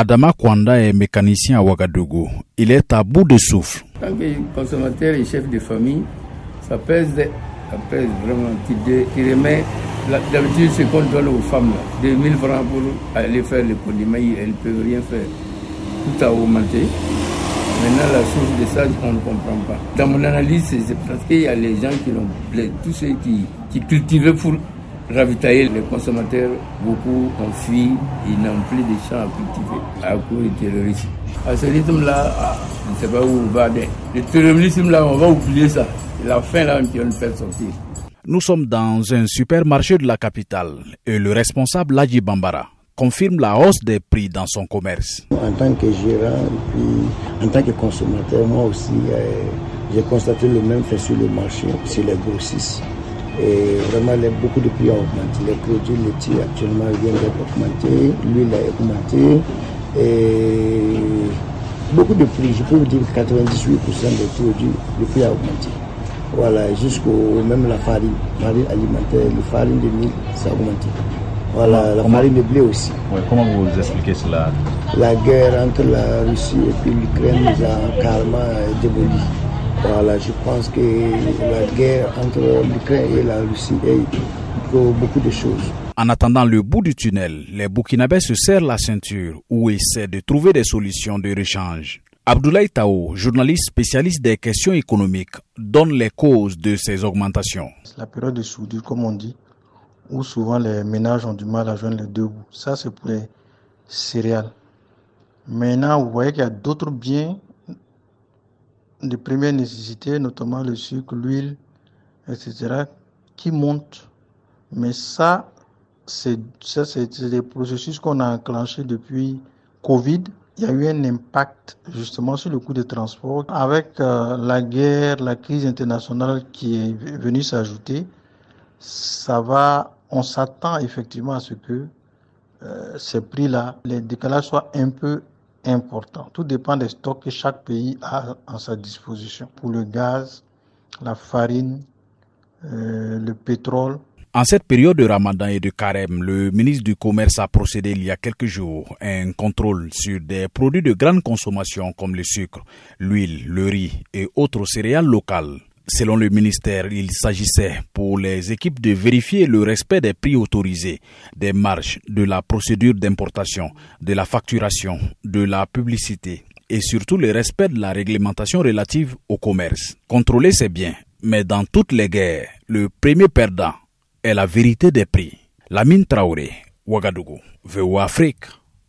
Adama Kwanda est mécanicien à Ouagadougou. Il est à bout de souffle. Tant que consommateur et chef de famille, ça pèse, ça pèse vraiment. Tu remets d'habitude ce qu'on donne aux femmes, là, 2000 francs pour aller faire les condiments, elles ne peuvent rien faire. Tout a augmenté. Maintenant, la source de ça, on ne comprend pas. Dans mon analyse, c'est parce qu'il y a les gens qui ont, tous ceux qui, qui cultivaient pour ravitailler les consommateurs, beaucoup ont fui, ils n'ont plus de champs à cultiver à cause du terrorisme. À ce rythme-là, ah, je ne sais pas où on va aller. Le terrorisme-là, on va oublier ça. C'est la fin là qui va nous faire sortir. Nous sommes dans un supermarché de la capitale et le responsable Ladji Bambara confirme la hausse des prix dans son commerce. En tant que gérant et puis en tant que consommateur, moi aussi, euh, j'ai constaté le même fait sur le marché, sur les grossistes. Et vraiment, les, beaucoup de prix ont augmenté. Les produits laitiers actuellement viennent d'être augmentés, l'huile a augmenté. Et beaucoup de prix, je peux vous dire 98% des produits, le prix a augmenté. Voilà, jusqu'au même la farine, farine alimentaire, la farine de mille, ça a augmenté. Voilà, la farine de blé aussi. comment vous expliquez cela? La guerre entre la Russie et puis l'Ukraine nous a carrément démoli. Voilà, je pense que la guerre entre l'Ukraine et la Russie est beaucoup de choses. En attendant le bout du tunnel, les Burkinabés se serrent la ceinture ou essaient de trouver des solutions de rechange. Abdoulaye Tao, journaliste spécialiste des questions économiques, donne les causes de ces augmentations. La période de soudure, comme on dit, où souvent les ménages ont du mal à joindre les deux bouts. Ça, c'est pour les céréales. Maintenant, vous voyez qu'il y a d'autres biens de première nécessité, notamment le sucre, l'huile, etc., qui montent. Mais ça, c'est des processus qu'on a enclenchés depuis Covid. Il y a eu un impact justement sur le coût de transport. Avec euh, la guerre, la crise internationale qui est venue s'ajouter, ça va on s'attend effectivement à ce que euh, ces prix-là, les décalages soient un peu importants. Tout dépend des stocks que chaque pays a en sa disposition pour le gaz, la farine, euh, le pétrole. En cette période de ramadan et de carême, le ministre du Commerce a procédé il y a quelques jours à un contrôle sur des produits de grande consommation comme le sucre, l'huile, le riz et autres céréales locales. Selon le ministère, il s'agissait pour les équipes de vérifier le respect des prix autorisés, des marges, de la procédure d'importation, de la facturation, de la publicité et surtout le respect de la réglementation relative au commerce. Contrôler c'est bien, mais dans toutes les guerres, le premier perdant est la vérité des prix. Lamine Traoré, Ouagadougou, VOA Afrique.